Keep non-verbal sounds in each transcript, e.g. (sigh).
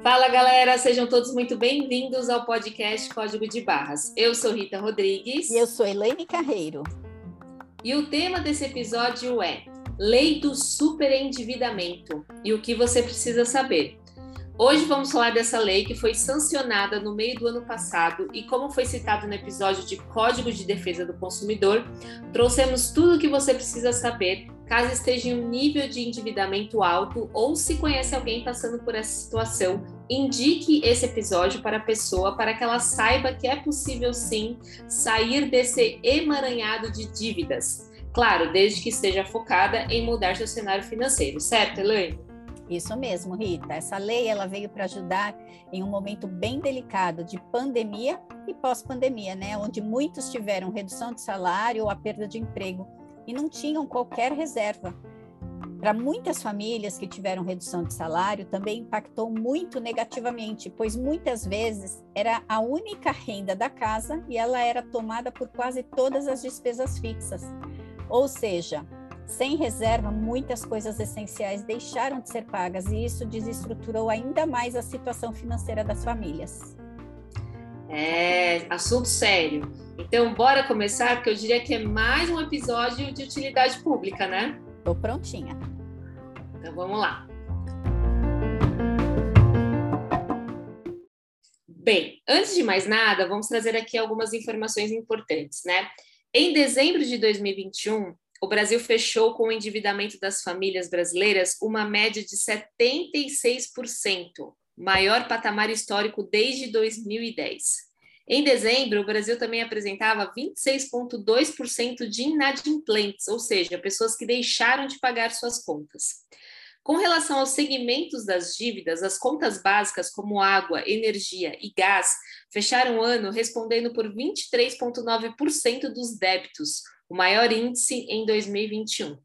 Fala galera, sejam todos muito bem-vindos ao podcast Código de Barras. Eu sou Rita Rodrigues. E eu sou Elaine Carreiro. E o tema desse episódio é Lei do Superendividamento e o que você precisa saber. Hoje vamos falar dessa lei que foi sancionada no meio do ano passado e, como foi citado no episódio de Código de Defesa do Consumidor, trouxemos tudo o que você precisa saber caso esteja em um nível de endividamento alto ou se conhece alguém passando por essa situação, indique esse episódio para a pessoa para que ela saiba que é possível sim sair desse emaranhado de dívidas. Claro, desde que esteja focada em mudar seu cenário financeiro, certo, Elaine? Isso mesmo, Rita. Essa lei ela veio para ajudar em um momento bem delicado de pandemia e pós-pandemia, né, onde muitos tiveram redução de salário ou a perda de emprego e não tinham qualquer reserva. Para muitas famílias que tiveram redução de salário, também impactou muito negativamente, pois muitas vezes era a única renda da casa e ela era tomada por quase todas as despesas fixas. Ou seja, sem reserva, muitas coisas essenciais deixaram de ser pagas e isso desestruturou ainda mais a situação financeira das famílias. É, assunto sério. Então, bora começar, porque eu diria que é mais um episódio de utilidade pública, né? Tô prontinha. Então, vamos lá. Bem, antes de mais nada, vamos trazer aqui algumas informações importantes, né? Em dezembro de 2021, o Brasil fechou com o endividamento das famílias brasileiras uma média de 76%, maior patamar histórico desde 2010. Em dezembro, o Brasil também apresentava 26,2% de inadimplentes, ou seja, pessoas que deixaram de pagar suas contas. Com relação aos segmentos das dívidas, as contas básicas como água, energia e gás fecharam o ano respondendo por 23,9% dos débitos, o maior índice em 2021.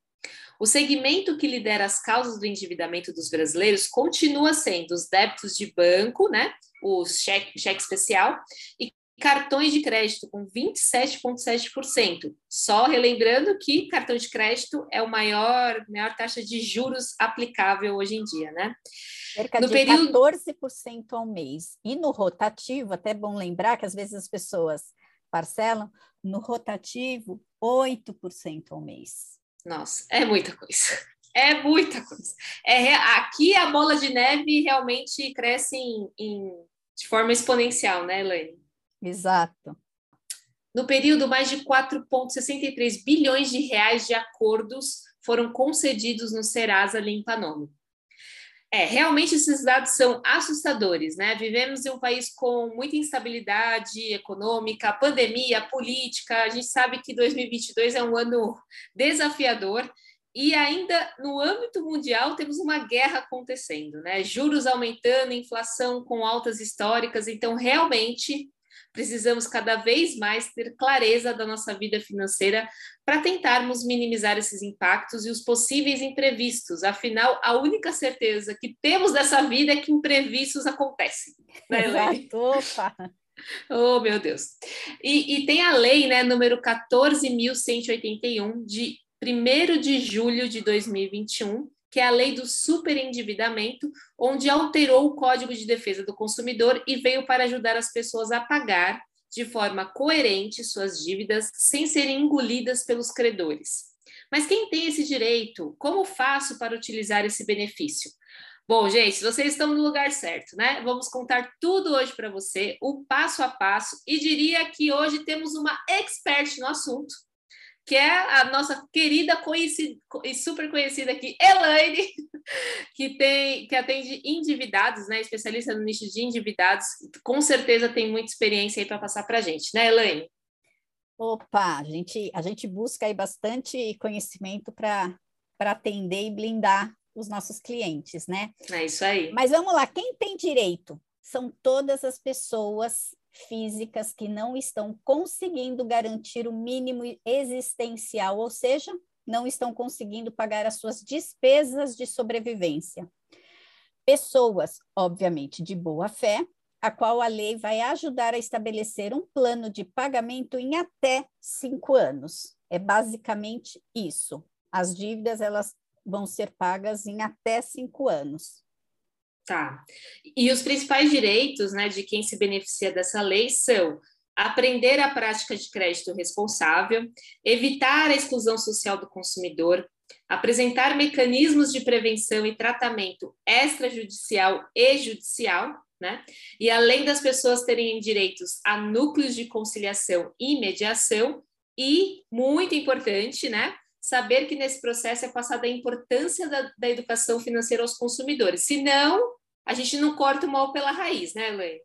O segmento que lidera as causas do endividamento dos brasileiros continua sendo os débitos de banco, né, o cheque, cheque especial, e cartões de crédito com 27,7%. Só relembrando que cartão de crédito é o maior, maior taxa de juros aplicável hoje em dia, né? Cerca no de período... 14% ao mês. E no rotativo, até é bom lembrar que às vezes as pessoas parcelam, no rotativo, 8% ao mês. Nossa, é muita coisa. (laughs) É muita coisa. É, aqui a bola de neve realmente cresce em, em, de forma exponencial, né, Elaine? Exato. No período, mais de 4,63 bilhões de reais de acordos foram concedidos no Serasa Limpa Nome. É, realmente esses dados são assustadores, né? Vivemos em um país com muita instabilidade econômica, pandemia, política. A gente sabe que 2022 é um ano desafiador e ainda no âmbito mundial temos uma guerra acontecendo, né? Juros aumentando, inflação com altas históricas. Então, realmente precisamos cada vez mais ter clareza da nossa vida financeira para tentarmos minimizar esses impactos e os possíveis imprevistos. Afinal, a única certeza que temos dessa vida é que imprevistos acontecem. Né. Opa. Oh, meu Deus. E, e tem a lei, né, número 14.181, de 1 de julho de 2021, que é a lei do superendividamento, onde alterou o Código de Defesa do Consumidor e veio para ajudar as pessoas a pagar de forma coerente suas dívidas sem serem engolidas pelos credores. Mas quem tem esse direito? Como faço para utilizar esse benefício? Bom, gente, vocês estão no lugar certo, né? Vamos contar tudo hoje para você, o passo a passo, e diria que hoje temos uma expert no assunto, que é a nossa querida conhecida, e super conhecida aqui, Elaine, (laughs) que tem que atende endividados, né? Especialista no nicho de endividados, com certeza tem muita experiência aí para passar para a gente, né, Elaine? Opa, a gente, a gente busca aí bastante conhecimento para atender e blindar os nossos clientes, né? É isso aí. Mas vamos lá, quem tem direito? São todas as pessoas físicas que não estão conseguindo garantir o mínimo existencial, ou seja, não estão conseguindo pagar as suas despesas de sobrevivência. Pessoas, obviamente, de boa fé, a qual a lei vai ajudar a estabelecer um plano de pagamento em até cinco anos. É basicamente isso. as dívidas elas vão ser pagas em até cinco anos. Tá. E os principais direitos né, de quem se beneficia dessa lei são aprender a prática de crédito responsável, evitar a exclusão social do consumidor, apresentar mecanismos de prevenção e tratamento extrajudicial e judicial, né? E além das pessoas terem direitos a núcleos de conciliação e mediação, e, muito importante, né? Saber que nesse processo é passada a importância da, da educação financeira aos consumidores. Senão, a gente não corta o mal pela raiz, né, Lê?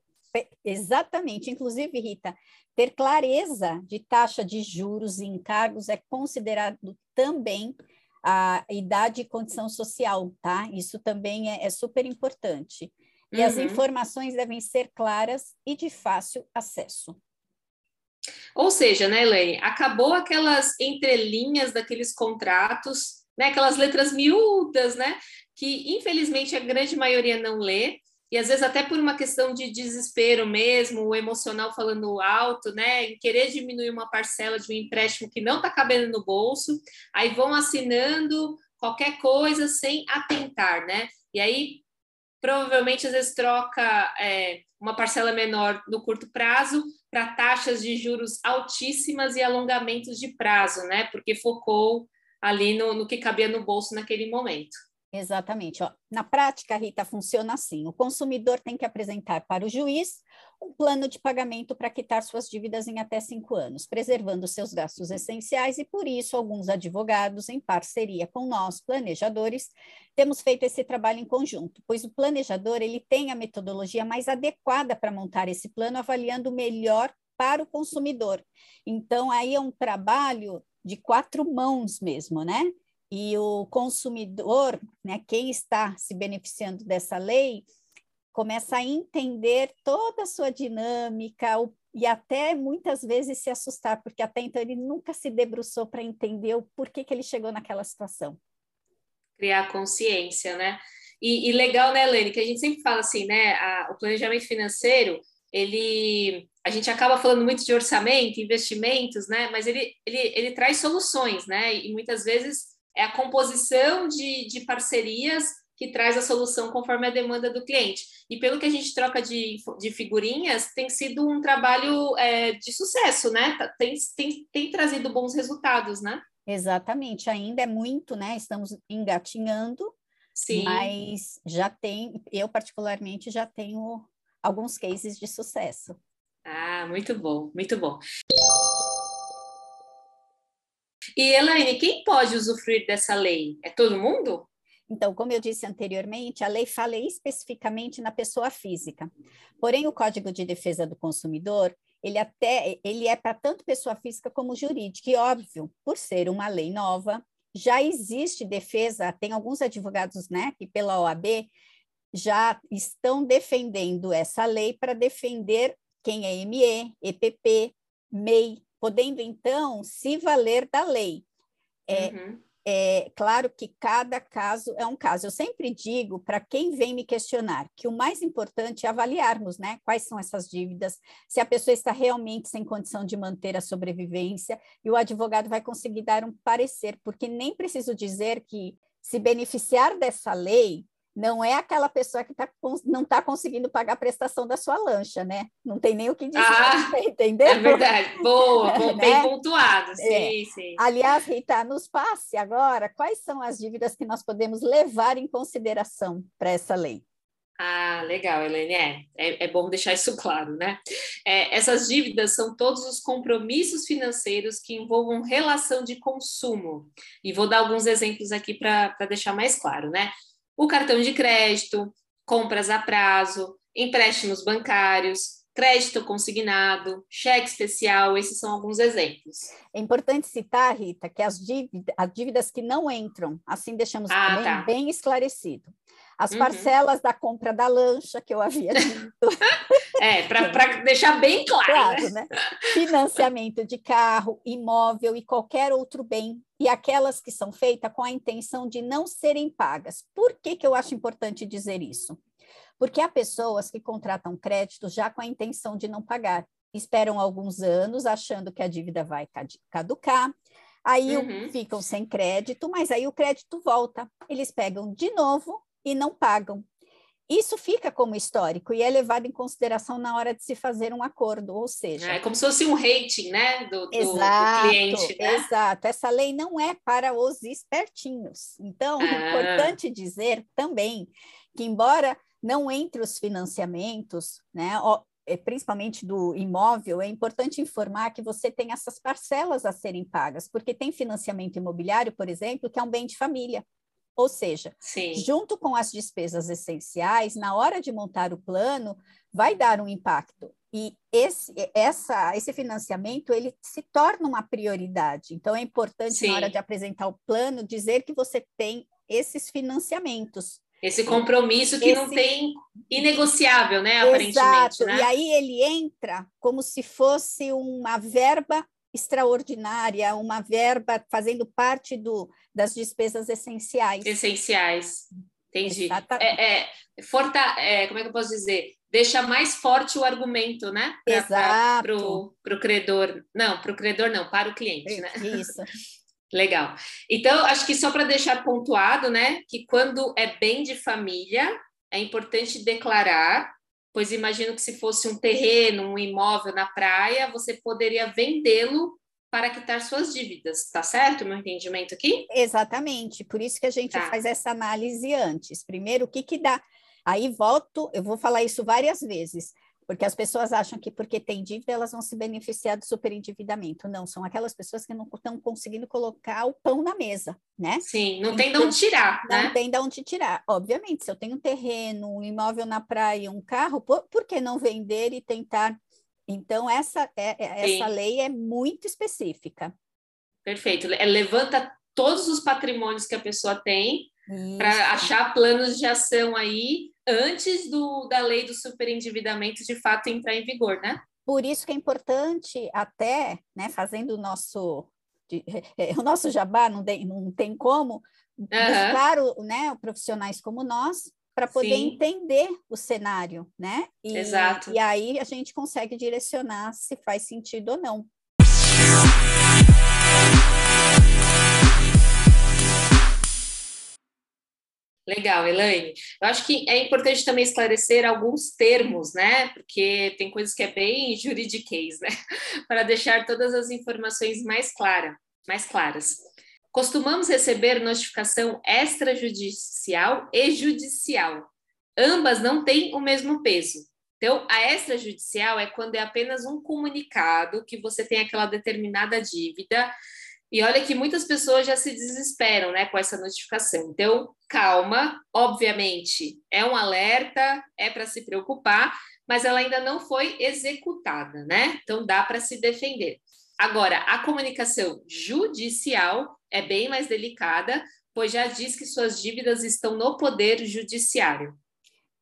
Exatamente. Inclusive, Rita, ter clareza de taxa de juros e encargos é considerado também a idade e condição social, tá? Isso também é, é super importante. E uhum. as informações devem ser claras e de fácil acesso. Ou seja, né, Elaine, acabou aquelas entrelinhas daqueles contratos, né, aquelas letras miúdas, né, que infelizmente a grande maioria não lê, e às vezes até por uma questão de desespero mesmo, o emocional falando alto, né, em querer diminuir uma parcela de um empréstimo que não está cabendo no bolso, aí vão assinando qualquer coisa sem atentar, né? E aí provavelmente às vezes troca é, uma parcela menor no curto prazo para taxas de juros altíssimas e alongamentos de prazo, né? Porque focou ali no, no que cabia no bolso naquele momento. Exatamente. Ó. Na prática, Rita, funciona assim: o consumidor tem que apresentar para o juiz um plano de pagamento para quitar suas dívidas em até cinco anos, preservando seus gastos essenciais, e por isso, alguns advogados, em parceria com nós, planejadores, temos feito esse trabalho em conjunto, pois o planejador ele tem a metodologia mais adequada para montar esse plano, avaliando o melhor para o consumidor. Então, aí é um trabalho de quatro mãos mesmo, né? e o consumidor, né, quem está se beneficiando dessa lei, começa a entender toda a sua dinâmica o, e até muitas vezes se assustar, porque até então ele nunca se debruçou para entender o porquê que ele chegou naquela situação. Criar consciência, né? E, e legal, né, Lene, que a gente sempre fala assim, né, a, o planejamento financeiro, ele a gente acaba falando muito de orçamento, investimentos, né? Mas ele, ele, ele traz soluções, né? E muitas vezes é a composição de, de parcerias que traz a solução conforme a demanda do cliente. E pelo que a gente troca de, de figurinhas, tem sido um trabalho é, de sucesso, né? Tá, tem, tem, tem trazido bons resultados, né? Exatamente, ainda é muito, né? Estamos engatinhando, Sim. mas já tem, eu particularmente já tenho alguns cases de sucesso. Ah, muito bom, muito bom. E, Elaine, quem pode usufruir dessa lei? É todo mundo? Então, como eu disse anteriormente, a lei fala especificamente na pessoa física. Porém, o Código de Defesa do Consumidor, ele até ele é para tanto pessoa física como jurídica. E óbvio, por ser uma lei nova, já existe defesa, tem alguns advogados, né, que pela OAB já estão defendendo essa lei para defender quem é ME, EPP, MEI, podendo então se valer da lei. É, uhum. é claro que cada caso é um caso. Eu sempre digo para quem vem me questionar que o mais importante é avaliarmos, né? Quais são essas dívidas, se a pessoa está realmente sem condição de manter a sobrevivência, e o advogado vai conseguir dar um parecer, porque nem preciso dizer que se beneficiar dessa lei não é aquela pessoa que tá, não está conseguindo pagar a prestação da sua lancha, né? Não tem nem o que dizer, ah, (laughs) entendeu? É verdade, boa, boa (laughs) né? bem pontuado, sim, é. sim. Aliás, Rita, nos passe agora quais são as dívidas que nós podemos levar em consideração para essa lei. Ah, legal, Helene. É, é, é, bom deixar isso claro, né? É, essas dívidas são todos os compromissos financeiros que envolvam relação de consumo. E vou dar alguns exemplos aqui para deixar mais claro, né? O cartão de crédito, compras a prazo, empréstimos bancários, crédito consignado, cheque especial, esses são alguns exemplos. É importante citar, Rita, que as dívidas, as dívidas que não entram, assim deixamos ah, também tá. bem esclarecido. As uhum. parcelas da compra da lancha, que eu havia (laughs) dito. É, para deixar bem claro. claro né? Né? Financiamento de carro, imóvel e qualquer outro bem, e aquelas que são feitas com a intenção de não serem pagas. Por que, que eu acho importante dizer isso? Porque há pessoas que contratam crédito já com a intenção de não pagar, esperam alguns anos achando que a dívida vai caducar, Aí uhum. ficam sem crédito, mas aí o crédito volta. Eles pegam de novo e não pagam. Isso fica como histórico e é levado em consideração na hora de se fazer um acordo, ou seja... É como se fosse um rating, né, do, do, exato, do cliente, né? Exato, essa lei não é para os espertinhos. Então, é ah. é importante dizer também que, embora não entre os financiamentos, né, é, principalmente do imóvel, é importante informar que você tem essas parcelas a serem pagas, porque tem financiamento imobiliário, por exemplo, que é um bem de família. Ou seja, Sim. junto com as despesas essenciais, na hora de montar o plano, vai dar um impacto. E esse, essa, esse financiamento ele se torna uma prioridade. Então, é importante, Sim. na hora de apresentar o plano, dizer que você tem esses financiamentos. Esse compromisso que Esse... não tem inegociável, né? Aparentemente. Exato. Né? E aí ele entra como se fosse uma verba extraordinária, uma verba fazendo parte do, das despesas essenciais. Essenciais, entendi. É, é, forta, é, como é que eu posso dizer? Deixa mais forte o argumento, né? Pra, Exato. Para o credor. Não, para o credor não, para o cliente, né? Isso. (laughs) Legal. Então, acho que só para deixar pontuado, né, que quando é bem de família, é importante declarar, pois imagino que se fosse um terreno, um imóvel na praia, você poderia vendê-lo para quitar suas dívidas, tá certo? Meu entendimento aqui? Exatamente. Por isso que a gente tá. faz essa análise antes. Primeiro, o que que dá? Aí volto, eu vou falar isso várias vezes. Porque as pessoas acham que porque tem dívida elas vão se beneficiar do superendividamento. Não, são aquelas pessoas que não estão conseguindo colocar o pão na mesa, né? Sim, não tem então, de onde tirar, né? Não tem de onde tirar. Obviamente, se eu tenho um terreno, um imóvel na praia, um carro, por, por que não vender e tentar? Então, essa, é, é essa lei é muito específica. Perfeito. É, levanta todos os patrimônios que a pessoa tem para achar planos de ação aí antes do, da lei do superendividamento de fato entrar em vigor, né? Por isso que é importante até, né, fazendo o nosso o nosso jabá não tem, não tem como uhum. buscar o, né, profissionais como nós para poder Sim. entender o cenário, né? E, Exato. E aí a gente consegue direcionar se faz sentido ou não. Legal, Elaine. Eu acho que é importante também esclarecer alguns termos, né? Porque tem coisas que é bem juridiquês, né? (laughs) Para deixar todas as informações mais, clara, mais claras. Costumamos receber notificação extrajudicial e judicial. Ambas não têm o mesmo peso. Então, a extrajudicial é quando é apenas um comunicado que você tem aquela determinada dívida e olha que muitas pessoas já se desesperam né, com essa notificação. Então, calma, obviamente, é um alerta, é para se preocupar, mas ela ainda não foi executada, né? Então, dá para se defender. Agora, a comunicação judicial é bem mais delicada, pois já diz que suas dívidas estão no poder judiciário.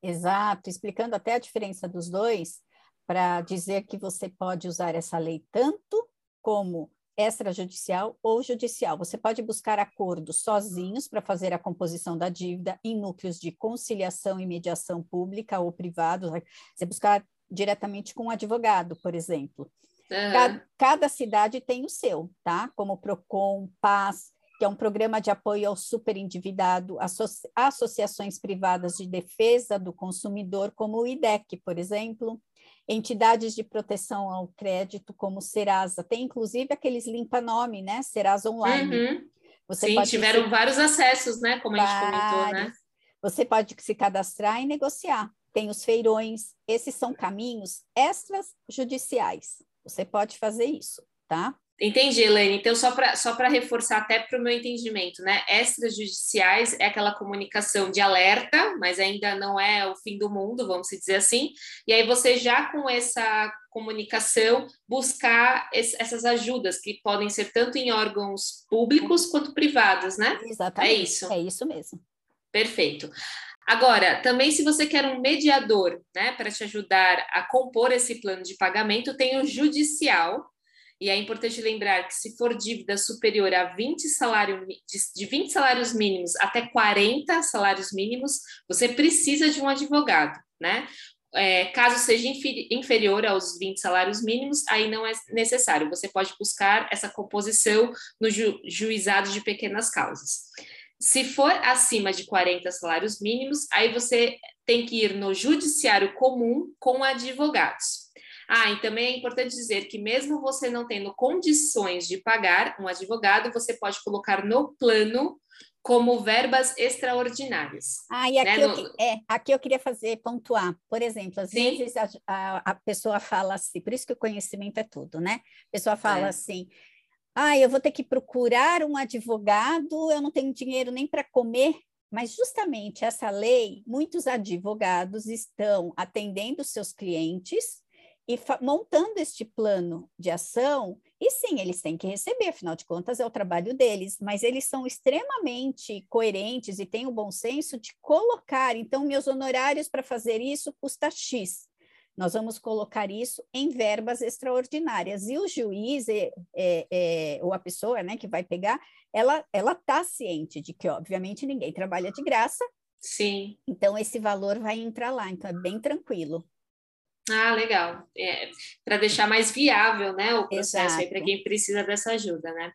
Exato, explicando até a diferença dos dois, para dizer que você pode usar essa lei tanto como extrajudicial ou judicial. Você pode buscar acordos sozinhos para fazer a composição da dívida em núcleos de conciliação e mediação pública ou privados. Você buscar diretamente com um advogado, por exemplo. Uhum. Cada, cada, cidade tem o seu, tá? Como Procon, Paz, que é um programa de apoio ao superendividado, associ, associações privadas de defesa do consumidor, como o IDEC, por exemplo entidades de proteção ao crédito como Serasa, tem inclusive aqueles limpa-nome, né? Serasa Online. Uhum. Você Sim, tiveram vários acessos, né? Como vários. a gente comentou, né? Você pode se cadastrar e negociar. Tem os feirões, esses são caminhos extrajudiciais. Você pode fazer isso, tá? Entendi, Helene. Então, só para só reforçar até para o meu entendimento, né? Extrajudiciais é aquela comunicação de alerta, mas ainda não é o fim do mundo, vamos dizer assim. E aí você já com essa comunicação buscar esse, essas ajudas que podem ser tanto em órgãos públicos quanto privados, né? Exatamente. É isso. É isso mesmo. Perfeito. Agora, também se você quer um mediador, né, para te ajudar a compor esse plano de pagamento, tem o judicial, e é importante lembrar que se for dívida superior a 20 salário, de 20 salários mínimos até 40 salários mínimos, você precisa de um advogado, né? É, caso seja inferior aos 20 salários mínimos, aí não é necessário. Você pode buscar essa composição no ju juizado de pequenas causas. Se for acima de 40 salários mínimos, aí você tem que ir no judiciário comum com advogados. Ah, e também é importante dizer que mesmo você não tendo condições de pagar um advogado, você pode colocar no plano como verbas extraordinárias. Ah, e aqui, né? eu, é, aqui eu queria fazer, pontuar. Por exemplo, às Sim. vezes a, a, a, pessoa fala assim, por isso que o conhecimento é tudo, né? A pessoa fala é. assim, ah, eu vou ter que procurar um advogado, eu não tenho dinheiro nem para comer. Mas justamente essa lei, muitos advogados estão atendendo seus clientes e montando este plano de ação. E sim, eles têm que receber, afinal de contas é o trabalho deles, mas eles são extremamente coerentes e têm o bom senso de colocar. Então, meus honorários para fazer isso custa X. Nós vamos colocar isso em verbas extraordinárias. E o juiz, é, é, é, ou a pessoa né, que vai pegar, ela está ciente de que, obviamente, ninguém trabalha de graça. Sim. Então, esse valor vai entrar lá. Então, é bem tranquilo. Ah, legal. É, para deixar mais viável né, o processo para quem precisa dessa ajuda, né?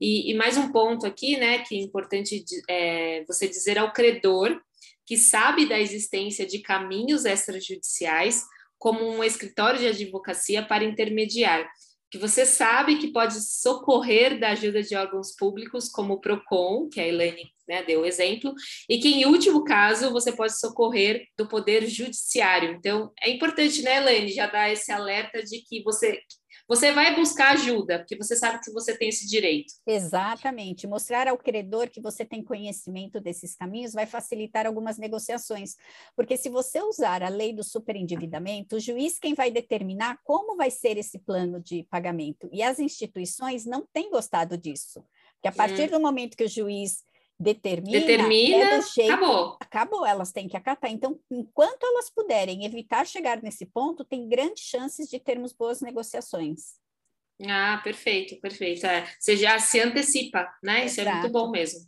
E, e, mais um ponto aqui, né, que é importante é, você dizer ao credor que sabe da existência de caminhos extrajudiciais como um escritório de advocacia para intermediar, que você sabe que pode socorrer da ajuda de órgãos públicos, como o PROCON, que a Elaine né, deu o exemplo, e que, em último caso, você pode socorrer do Poder Judiciário. Então, é importante, né, Elaine, já dar esse alerta de que você você vai buscar ajuda, porque você sabe que você tem esse direito. Exatamente. Mostrar ao credor que você tem conhecimento desses caminhos vai facilitar algumas negociações. Porque se você usar a lei do superendividamento, o juiz quem vai determinar como vai ser esse plano de pagamento. E as instituições não têm gostado disso. Porque a partir hum. do momento que o juiz determina, determina é jeito, acabou. Acabou, elas têm que acatar. Então, enquanto elas puderem evitar chegar nesse ponto, tem grandes chances de termos boas negociações. Ah, perfeito, perfeito. É, você já se antecipa, né? Isso é muito bom mesmo.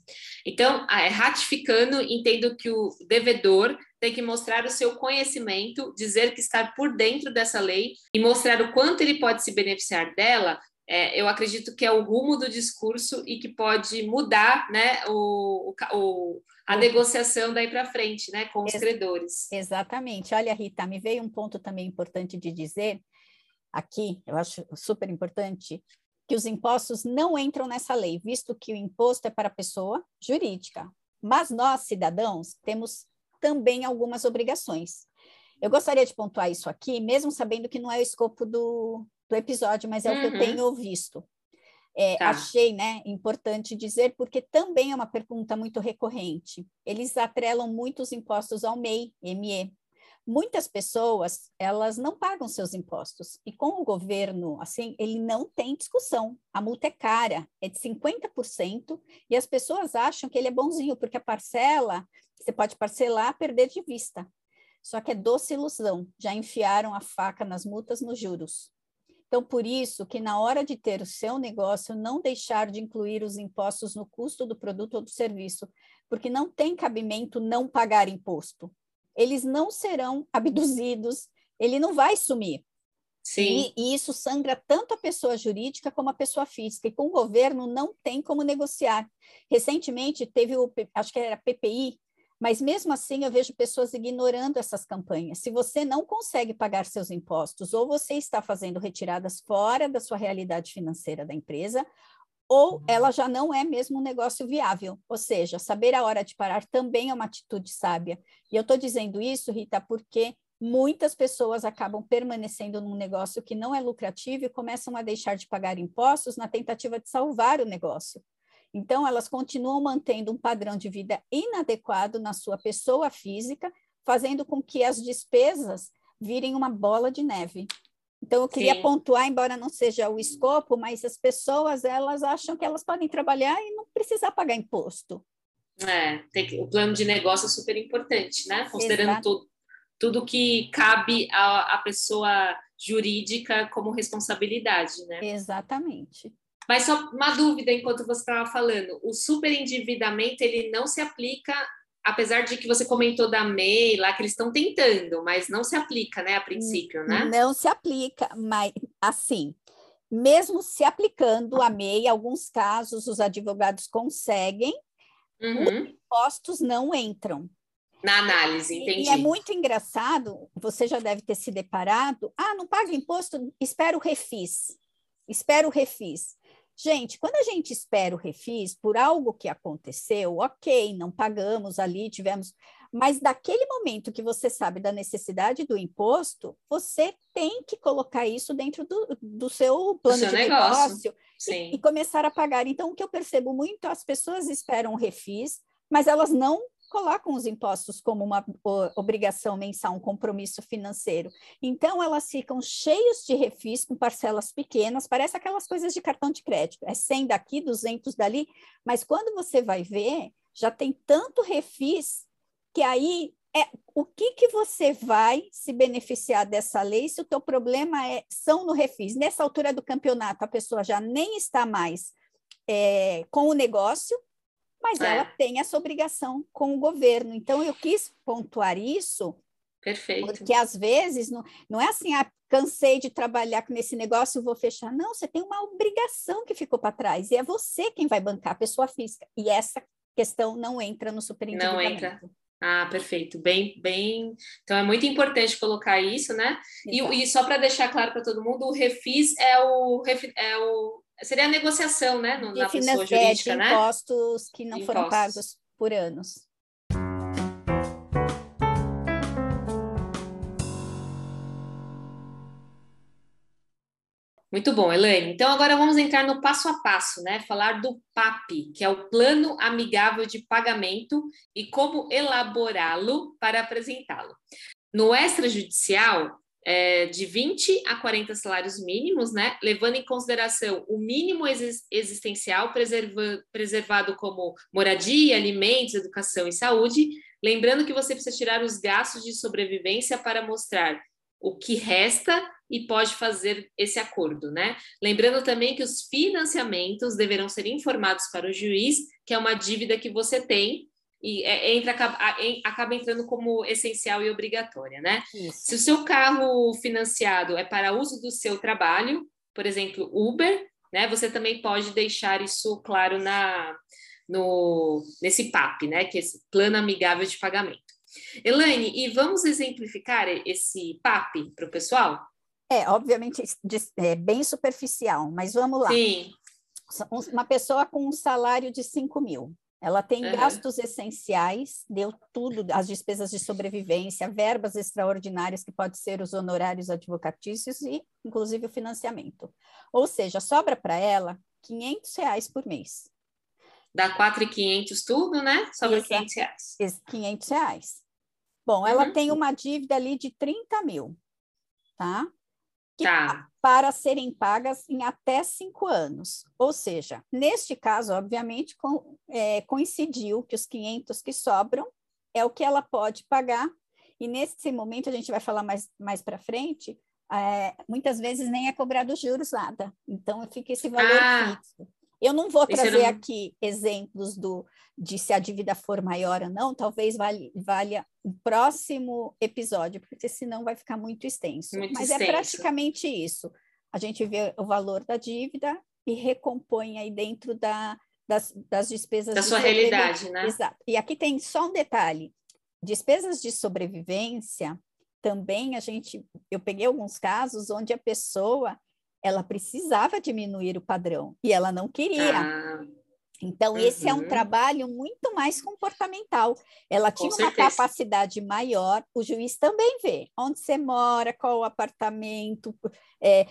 Então, é, ratificando, entendo que o devedor tem que mostrar o seu conhecimento, dizer que está por dentro dessa lei e mostrar o quanto ele pode se beneficiar dela é, eu acredito que é o rumo do discurso e que pode mudar né, o, o a negociação daí para frente, né, com os Ex credores. Exatamente. Olha, Rita, me veio um ponto também importante de dizer aqui, eu acho super importante, que os impostos não entram nessa lei, visto que o imposto é para a pessoa jurídica. Mas nós, cidadãos, temos também algumas obrigações. Eu gostaria de pontuar isso aqui, mesmo sabendo que não é o escopo do, do episódio, mas é uhum. o que eu uhum. tenho visto. É, tá. Achei né, importante dizer, porque também é uma pergunta muito recorrente. Eles atrelam muitos impostos ao MEI, ME. Muitas pessoas, elas não pagam seus impostos. E com o governo, assim, ele não tem discussão. A multa é cara, é de 50%, e as pessoas acham que ele é bonzinho, porque a parcela, você pode parcelar, perder de vista. Só que é doce ilusão. Já enfiaram a faca nas multas nos juros. Então, por isso que na hora de ter o seu negócio, não deixar de incluir os impostos no custo do produto ou do serviço, porque não tem cabimento não pagar imposto. Eles não serão (laughs) abduzidos, ele não vai sumir. Sim. E, e, isso sangra tanto a pessoa jurídica como a pessoa física, e com o governo não tem como negociar. Recentemente teve o, acho que era PPI, mas mesmo assim, eu vejo pessoas ignorando essas campanhas. Se você não consegue pagar seus impostos, ou você está fazendo retiradas fora da sua realidade financeira da empresa, ou uhum. ela já não é mesmo um negócio viável. Ou seja, saber a hora de parar também é uma atitude sábia. E eu estou dizendo isso, Rita, porque muitas pessoas acabam permanecendo num negócio que não é lucrativo e começam a deixar de pagar impostos na tentativa de salvar o negócio. Então, elas continuam mantendo um padrão de vida inadequado na sua pessoa física, fazendo com que as despesas virem uma bola de neve. Então, eu queria Sim. pontuar, embora não seja o escopo, mas as pessoas, elas acham que elas podem trabalhar e não precisar pagar imposto. É, que, o plano de negócio é super importante, né? Considerando tudo, tudo que cabe à, à pessoa jurídica como responsabilidade, né? Exatamente. Mas só uma dúvida enquanto você estava falando, o superendividamento ele não se aplica apesar de que você comentou da MEI lá, que eles estão tentando, mas não se aplica, né, a princípio, né? Não se aplica, mas assim, mesmo se aplicando a MEI, alguns casos os advogados conseguem, uhum. os impostos não entram. Na análise, entendi. E, e é muito engraçado, você já deve ter se deparado, ah, não paga imposto, espera o refis, espera o refis. Gente, quando a gente espera o refis por algo que aconteceu, ok, não pagamos ali, tivemos. Mas daquele momento que você sabe da necessidade do imposto, você tem que colocar isso dentro do, do seu plano seu de negócio, negócio e, e, começar a pagar. Então, o que eu percebo muito, as pessoas esperam o refis, mas elas não colocam os impostos como uma obrigação mensal, um compromisso financeiro. Então, elas ficam cheios de refis com parcelas pequenas, parece aquelas coisas de cartão de crédito, é 100 daqui, 200 dali, mas quando você vai ver, já tem tanto refis que aí é o que, que você vai se beneficiar dessa lei se o teu problema é são no refis. Nessa altura do campeonato, a pessoa já nem está mais é, com o negócio, mas é. ela tem essa obrigação com o governo. Então, eu quis pontuar isso. Perfeito. Porque às vezes não, não é assim, ah, cansei de trabalhar nesse negócio, vou fechar. Não, você tem uma obrigação que ficou para trás, e é você quem vai bancar, a pessoa física. E essa questão não entra no superintendimento. Não entra. Ah, perfeito. Bem, bem. Então é muito importante colocar isso, né? E, e, só para deixar claro para todo mundo, o refis é o, é o Seria a negociação, né? No, na pessoa jurídica, de né? impostos que não impostos. foram pagos por anos. Muito bom, Elaine. Então, agora vamos entrar no passo a passo, né? Falar do PAP, que é o Plano Amigável de Pagamento, e como elaborá-lo para apresentá-lo. No extrajudicial, é, de 20 a 40 salários mínimos, né? Levando em consideração o mínimo existencial preserva, preservado como moradia, alimentos, educação e saúde. Lembrando que você precisa tirar os gastos de sobrevivência para mostrar o que resta e pode fazer esse acordo, né? Lembrando também que os financiamentos deverão ser informados para o juiz, que é uma dívida que você tem e é, entra, acaba, acaba, entrando como essencial e obrigatória, né? Isso. Se o seu carro financiado é para uso do seu trabalho, por exemplo, Uber, né? Você também pode deixar isso claro na, no, nesse PAP, né? Que é esse plano amigável de pagamento. Elaine, e vamos exemplificar esse PAP para o pessoal? É, obviamente é bem superficial, mas vamos lá. Sim. Uma pessoa com um salário de 5 mil, ela tem uhum. gastos essenciais, deu tudo, as despesas de sobrevivência, verbas extraordinárias, que pode ser os honorários advocatícios e, inclusive, o financiamento. Ou seja, sobra para ela 500 reais por mês. Dá 4,500 tudo, né? Sobra Exa 500 reais. 500 reais. Bom, ela uhum. tem uma dívida ali de 30 mil, tá? que, tá. Para serem pagas em até cinco anos. Ou seja, neste caso, obviamente, com, é, coincidiu que os 500 que sobram é o que ela pode pagar, e nesse momento, a gente vai falar mais, mais para frente, é, muitas vezes nem é cobrado juros nada. Então, fica esse valor ah. fixo. Eu não vou trazer não... aqui exemplos do, de se a dívida for maior ou não, talvez vale, valha o próximo episódio, porque senão vai ficar muito extenso. Muito Mas é extenso. é praticamente isso. A gente vê o valor da dívida e recompõe aí dentro da, das, das despesas. Da de sua realidade, né? Exato. E aqui tem só um detalhe: despesas de sobrevivência também a gente, eu peguei alguns casos onde a pessoa ela precisava diminuir o padrão e ela não queria. Ah, então, uhum. esse é um uhum. trabalho muito mais comportamental. Ela tinha uma capacidade maior, o juiz também vê onde você mora, qual o apartamento, é,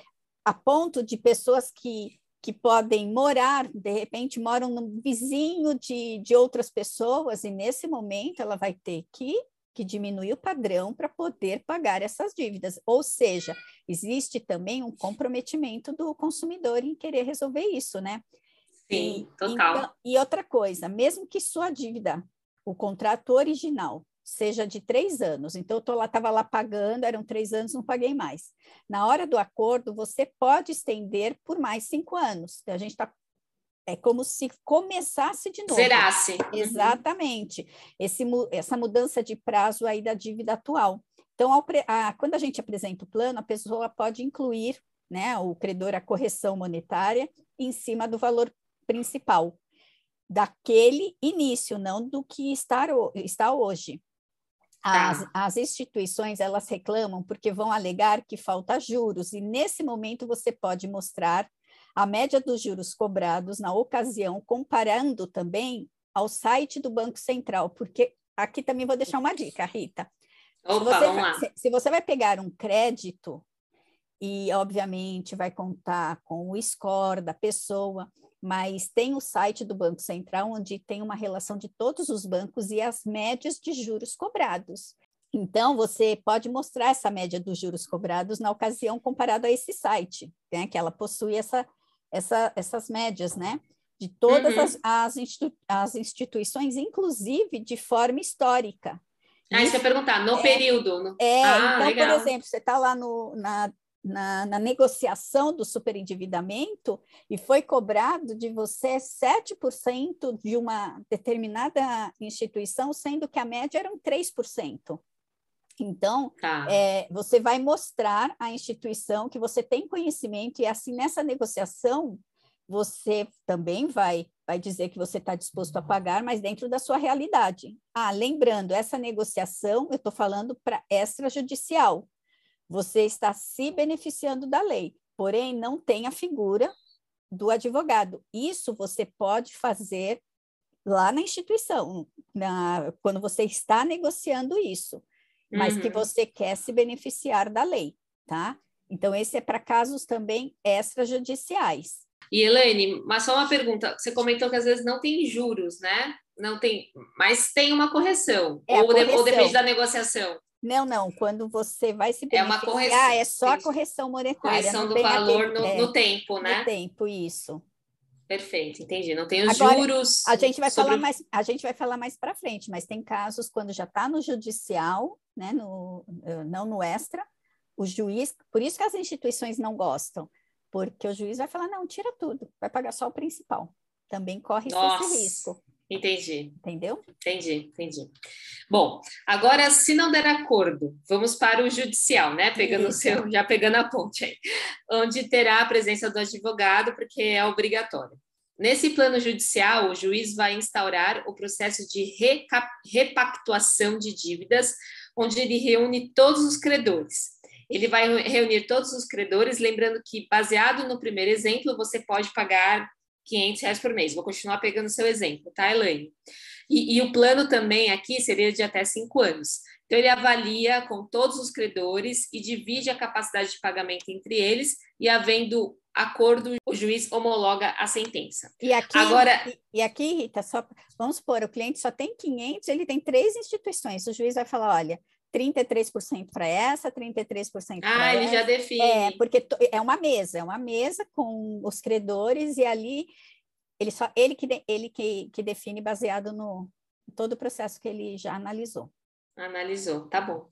a ponto de pessoas que, que podem morar, de repente, moram no vizinho de, de outras pessoas, e nesse momento ela vai ter que que diminuir o padrão para poder pagar essas dívidas. Ou seja, existe também um comprometimento do consumidor em querer resolver isso, né? Sim, e, total. Então, e outra coisa, mesmo que sua dívida, o contrato original, seja de três anos, então eu tô lá, estava lá pagando, eram três anos, não paguei mais. Na hora do acordo, você pode estender por mais cinco anos. A gente está é como se começasse de novo. Zerasse. Uhum. Exatamente. Esse, essa mudança de prazo aí da dívida atual. Então, ao, a, quando a gente apresenta o plano, a pessoa pode incluir, né, o credor, a correção monetária em cima do valor principal, daquele início, não do que está, está hoje. As, tá. as, instituições elas reclamam porque vão alegar que falta juros, e nesse momento você pode mostrar a média dos juros cobrados na ocasião, comparando também ao site do Banco Central, porque aqui também vou deixar uma dica, Rita. Opa, se, você vamos vai, se, se você vai pegar um crédito, e obviamente vai contar com o score da pessoa, mas tem o site do Banco Central, onde tem uma relação de todos os bancos e as médias de juros cobrados. Então, você pode mostrar essa média dos juros cobrados na ocasião comparado a esse site, né, que ela possui essa essa, essas médias, né? De todas uhum. as, as, institu as, instituições, inclusive de forma histórica. Ah, isso, eu ia perguntar, no é, período. No... É, ah, então, legal. por exemplo, você está lá no, na, na, na, negociação do superendividamento e foi cobrado de você 7% de uma determinada instituição, sendo que a média eram 3%. Então, tá. é, você vai mostrar à instituição que você tem conhecimento, e assim, nessa negociação, você também vai, vai dizer que você está disposto a pagar, mas dentro da sua realidade. Ah, lembrando, essa negociação, eu estou falando para extrajudicial. Você está se beneficiando da lei, porém não tem a figura do advogado. Isso você pode fazer lá na instituição, na, quando você está negociando isso mas uhum. que você quer se beneficiar da lei, tá? Então, esse é para casos também extrajudiciais. E Elaine, mas só uma pergunta: você comentou que às vezes não tem juros, né? Não tem, mas tem uma correção, é ou, correção. ou depende da negociação. Não, não. Quando você vai se beneficiar, é uma correção. é só a correção monetária. Correção do valor aquele, no, é, no, tempo, né? No tempo, isso. Perfeito, entendi. Não tem os Agora, juros. A gente vai sobre... falar mais, a gente vai falar mais para frente, mas tem casos quando já está no judicial, né, no, eh, não no extra, o juiz, por isso que as instituições não gostam, porque o juiz vai falar, não, tira tudo, vai pagar só o principal. Também corre Nossa, esse risco. Entendi. Entendeu? Entendi, entendi. Bom, agora, se não der acordo, vamos para o judicial, né? Pegando isso. o seu, já pegando a ponte aí, onde terá a presença do advogado, porque é obrigatório. Nesse plano judicial, o juiz vai instaurar o processo de repactuação de dívidas onde ele reúne todos os credores. Ele vai reunir todos os credores, lembrando que, baseado no primeiro exemplo, você pode pagar 500 reais por mês. Vou continuar pegando seu exemplo, tá, Elaine? E, e, o plano também aqui seria de até cinco anos. Então, ele avalia com todos os credores e divide a capacidade de pagamento entre eles, e havendo acordo, o juiz homologa a sentença. E aqui, Agora, e, aqui, Rita, só, vamos supor, o cliente só tem 500, ele tem três instituições, o juiz vai falar, olha, 33% para essa, 33% para essa. Ah, ele já define. É, porque é uma mesa, é uma mesa com os credores e ali ele só ele que ele que, que define baseado no todo o processo que ele já analisou. Analisou, tá bom.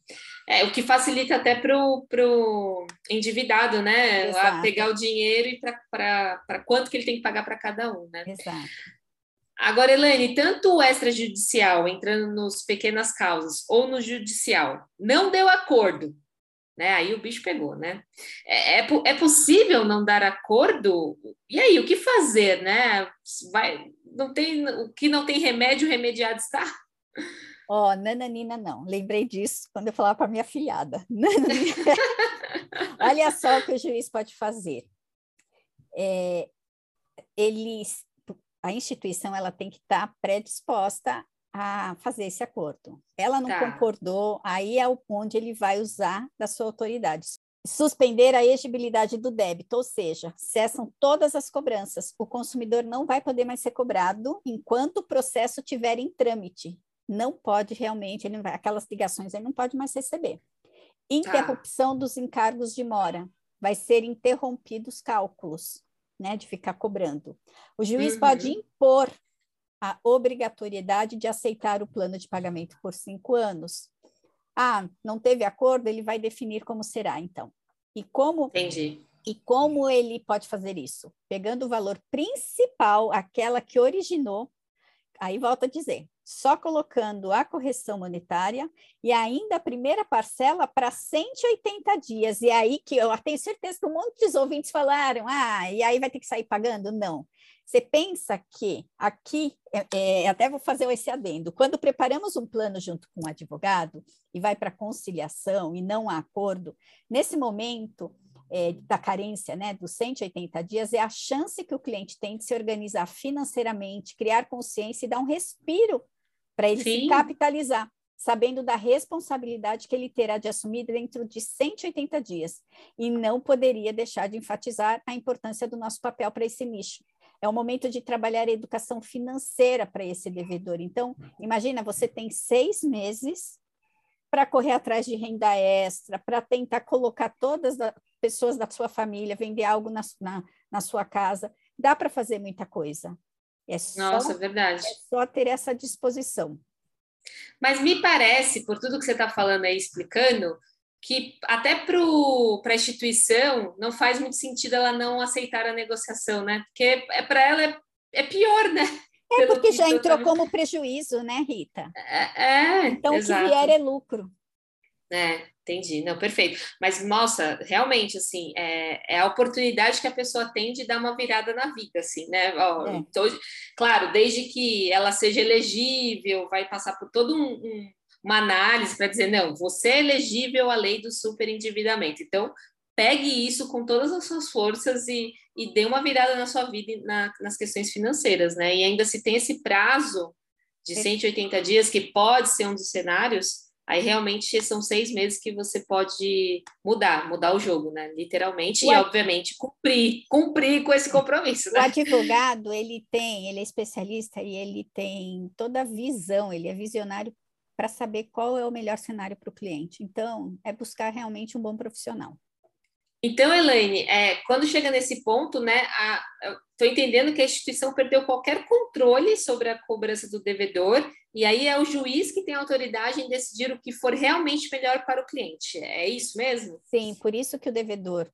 É, o que facilita até para o endividado, né? Exato. A pegar o dinheiro e para quanto que ele tem que pagar para cada um, né? Exato. Agora, Elaine, tanto o extrajudicial, entrando nos pequenas causas, ou no judicial, não deu acordo, né? Aí o bicho pegou, né? É, é, é possível não dar acordo? E aí, o que fazer, né? Vai, não tem, o que não tem remédio, remediado está? Ó, oh, nananina não. Lembrei disso quando eu falava para minha filhada. (laughs) Olha só o que o juiz pode fazer. É, eles a instituição ela tem que estar tá predisposta a fazer esse acordo. Ela não tá. concordou, aí é onde ele vai usar da sua autoridade. Suspender a exigibilidade do débito, ou seja, cessam todas as cobranças. O consumidor não vai poder mais ser cobrado enquanto o processo estiver em trâmite. Não pode realmente, ele vai, aquelas ligações ele não pode mais receber. Interrupção tá. dos encargos de mora. Vai ser interrompidos cálculos né, de ficar cobrando. O juiz uhum. pode impor a obrigatoriedade de aceitar o plano de pagamento por cinco anos. Ah, não teve acordo, ele vai definir como será, então. E como Entendi. E como ele pode fazer isso? Pegando o valor principal, aquela que originou, aí volta a dizer, só colocando a correção monetária e ainda a primeira parcela para 180 dias. E aí que eu tenho certeza que um monte de ouvintes falaram, ah, e aí vai ter que sair pagando? Não. Você pensa que aqui, é, é, até vou fazer esse adendo, quando preparamos um plano junto com um advogado e vai para conciliação e não há acordo, nesse momento é, da carência, né, dos 180 dias, é a chance que o cliente tem de se organizar financeiramente, criar consciência e dar um respiro para ele Sim. se capitalizar, sabendo da responsabilidade que ele terá de assumir dentro de 180 dias. E não poderia deixar de enfatizar a importância do nosso papel para esse nicho. É o momento de trabalhar a educação financeira para esse devedor. Então, imagina, você tem seis meses para correr atrás de renda extra, para tentar colocar todas as pessoas da sua família, vender algo na, na, na sua casa. Dá para fazer muita coisa. É só, Nossa, é verdade. É só ter essa disposição. Mas me parece, por tudo que você está falando aí, explicando, que até para a instituição não faz muito sentido ela não aceitar a negociação, né? Porque é, para ela é, é pior, né? É porque já entrou como prejuízo, né, Rita? É, é então exato. o que vier é lucro. É, entendi. Não, perfeito. Mas, nossa, realmente, assim, é, é, a oportunidade que a pessoa tem de dar uma virada na vida, assim, né? Ó, é. então, claro, desde que ela seja elegível, vai passar por todo um, um uma análise para dizer, não, você é elegível à lei do superendividamento. Então, pegue isso com todas as suas forças e, e dê uma virada na sua vida na, nas questões financeiras, né? E ainda se tem esse prazo de 180 dias, que pode ser um dos cenários, Aí realmente são seis meses que você pode mudar, mudar o jogo, né? Literalmente, e obviamente cumprir, cumprir com esse compromisso. Né? O advogado, ele tem, ele é especialista e ele tem toda a visão, ele é visionário para saber qual é o melhor cenário para o cliente. Então, é buscar realmente um bom profissional. Então, Elaine, é, quando chega nesse ponto, né, estou entendendo que a instituição perdeu qualquer controle sobre a cobrança do devedor, e aí é o juiz que tem autoridade em decidir o que for realmente melhor para o cliente. É isso mesmo? Sim, por isso que o devedor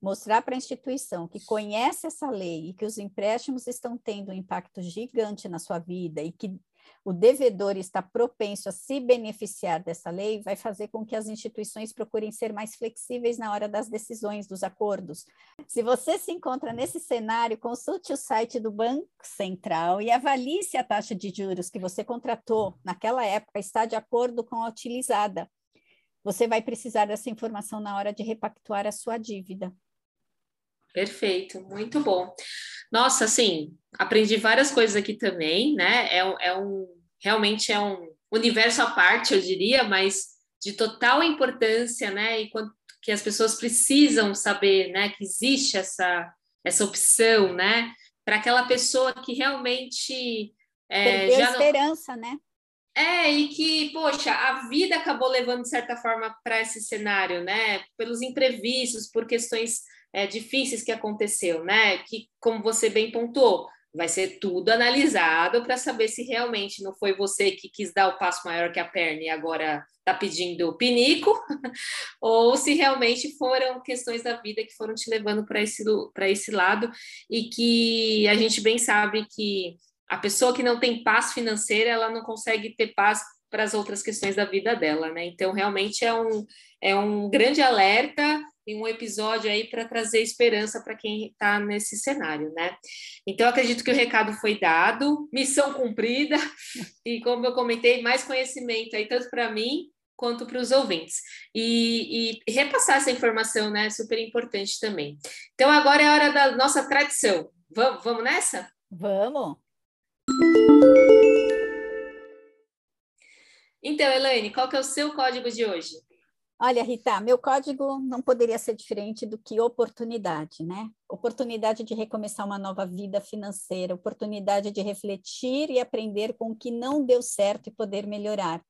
mostrar para a instituição que conhece essa lei e que os empréstimos estão tendo um impacto gigante na sua vida e que o devedor está propenso a se beneficiar dessa lei, vai fazer com que as instituições procurem ser mais flexíveis na hora das decisões, dos acordos. Se você se encontra nesse cenário, consulte o site do Banco Central e avalie se a taxa de juros que você contratou naquela época está de acordo com a utilizada. Você vai precisar dessa informação na hora de repactuar a sua dívida. Perfeito, muito bom. Nossa, assim, aprendi várias coisas aqui também, né? É, é um realmente é um universo à parte, eu diria, mas de total importância, né? E quando, que as pessoas precisam saber, né? Que existe essa essa opção, né? Para aquela pessoa que realmente é, já esperança, não... né? É, e que, poxa, a vida acabou levando, de certa forma, para esse cenário, né? Pelos imprevistos, por questões é, difíceis que aconteceu, né? Que, como você bem pontuou, vai ser tudo analisado para saber se realmente não foi você que quis dar o passo maior que a perna e agora está pedindo pinico, (laughs) ou se realmente foram questões da vida que foram te levando para esse, esse lado e que a gente bem sabe que a pessoa que não tem paz financeira, ela não consegue ter paz para as outras questões da vida dela, né? Então, realmente é um, é um grande alerta em um episódio aí para trazer esperança para quem está nesse cenário, né? Então, acredito que o recado foi dado, missão cumprida, (laughs) e como eu comentei, mais conhecimento aí, tanto para mim quanto para os ouvintes. E, e, repassar essa informação, né? Super importante também. Então, agora é a hora da nossa tradição. Vamos, vamos nessa? Vamos! Então, Elaine, qual que é o seu código de hoje? Olha, Rita, meu código não poderia ser diferente do que oportunidade, né? Oportunidade de recomeçar uma nova vida financeira, oportunidade de refletir e aprender com o que não deu certo e poder melhorar.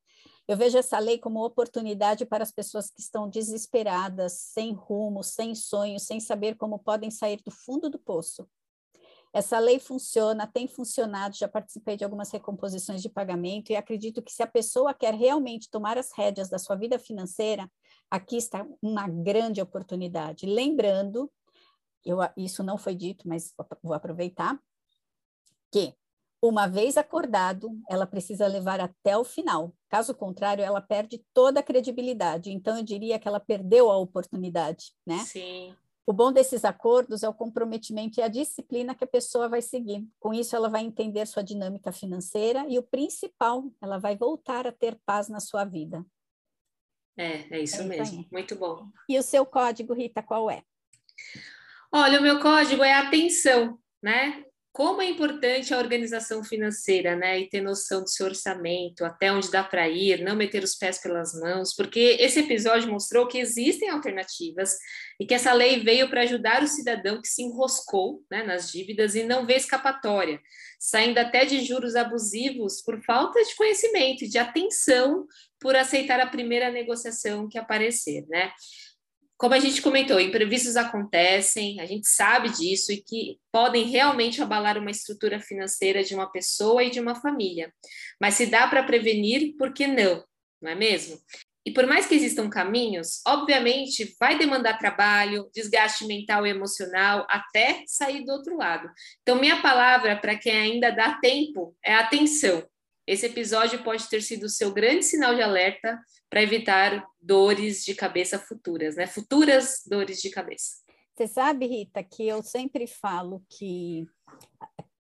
Eu vejo essa lei como oportunidade para as pessoas que estão desesperadas, sem rumo, sem sonho, sem saber como podem sair do fundo do poço. Essa lei funciona, tem funcionado, já participei de algumas recomposições de pagamento e acredito que se a pessoa quer realmente tomar as rédeas da sua vida financeira, aqui está uma grande oportunidade. Lembrando, eu, isso não foi dito, mas vou aproveitar, que uma vez acordado, ela precisa levar até o final. Caso contrário, ela perde toda a credibilidade. Então, eu diria que ela perdeu a oportunidade, né? Sim. O bom desses acordos é o comprometimento e a disciplina que a pessoa vai seguir. Com isso, ela vai entender sua dinâmica financeira e o principal, ela vai voltar a ter paz na sua vida. É, é isso é mesmo. Aí. Muito bom. E o seu código, Rita, qual é? Olha, o meu código é atenção, né? Como é importante a organização financeira, né? E ter noção do seu orçamento, até onde dá para ir, não meter os pés pelas mãos, porque esse episódio mostrou que existem alternativas e que essa lei veio para ajudar o cidadão que se enroscou né, nas dívidas e não vê escapatória, saindo até de juros abusivos por falta de conhecimento e de atenção por aceitar a primeira negociação que aparecer, né? Como a gente comentou, imprevistos acontecem, a gente sabe disso e que podem realmente abalar uma estrutura financeira de uma pessoa e de uma família. Mas se dá para prevenir, por que não? Não é mesmo? E por mais que existam caminhos, obviamente vai demandar trabalho, desgaste mental e emocional até sair do outro lado. Então, minha palavra para quem ainda dá tempo é atenção. Esse episódio pode ter sido o seu grande sinal de alerta para evitar dores de cabeça futuras, né? Futuras dores de cabeça. Você sabe, Rita, que eu sempre falo que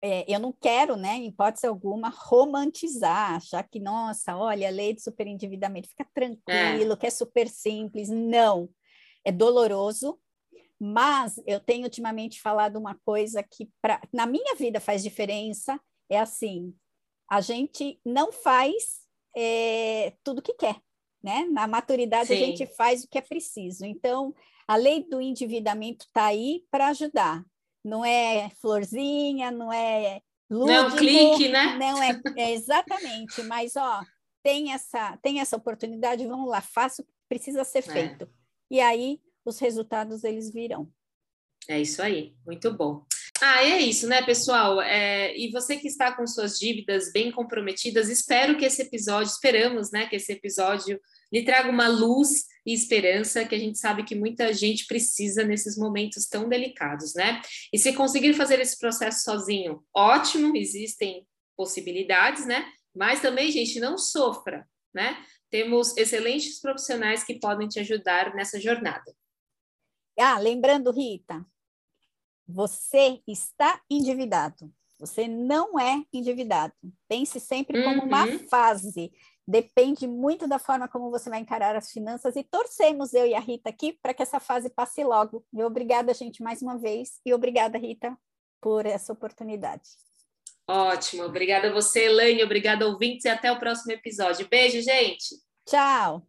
é, eu não quero, né, em hipótese alguma, romantizar, achar que, nossa, olha, a lei de superendividamento, fica tranquilo, é. que é super simples. Não, é doloroso, mas eu tenho ultimamente falado uma coisa que pra, na minha vida faz diferença, é assim, a gente não faz é, tudo que quer, né? Na maturidade Sim. a gente faz o que é preciso. Então, a lei do endividamento está aí para ajudar. Não é florzinha, não é lúdico, não é um clique, né? Não é, é exatamente, mas ó, tem essa tem essa oportunidade, vamos lá, faça o que precisa ser é. feito. É. E aí os resultados eles virão. É isso aí, muito bom. Ah, é isso, né, pessoal? É, e você que está com suas dívidas bem comprometidas, espero que esse episódio, esperamos, né, que esse episódio lhe traga uma luz e esperança que a gente sabe que muita gente precisa nesses momentos tão delicados, né? E se conseguir fazer esse processo sozinho, ótimo, existem possibilidades, né? Mas também, gente, não sofra, né? Temos excelentes profissionais que podem te ajudar nessa jornada. Ah, lembrando, Rita, você está endividado. Você não é endividado. Pense sempre como uma uhum. fase. Depende muito da forma como você vai encarar as finanças e torcemos eu e a Rita aqui para que essa fase passe logo. E obrigada, gente, mais uma vez. E obrigada, Rita, por essa oportunidade. Ótimo. Obrigada a você, Elaine. Obrigada, ouvintes. E até o próximo episódio. Beijo, gente. Tchau.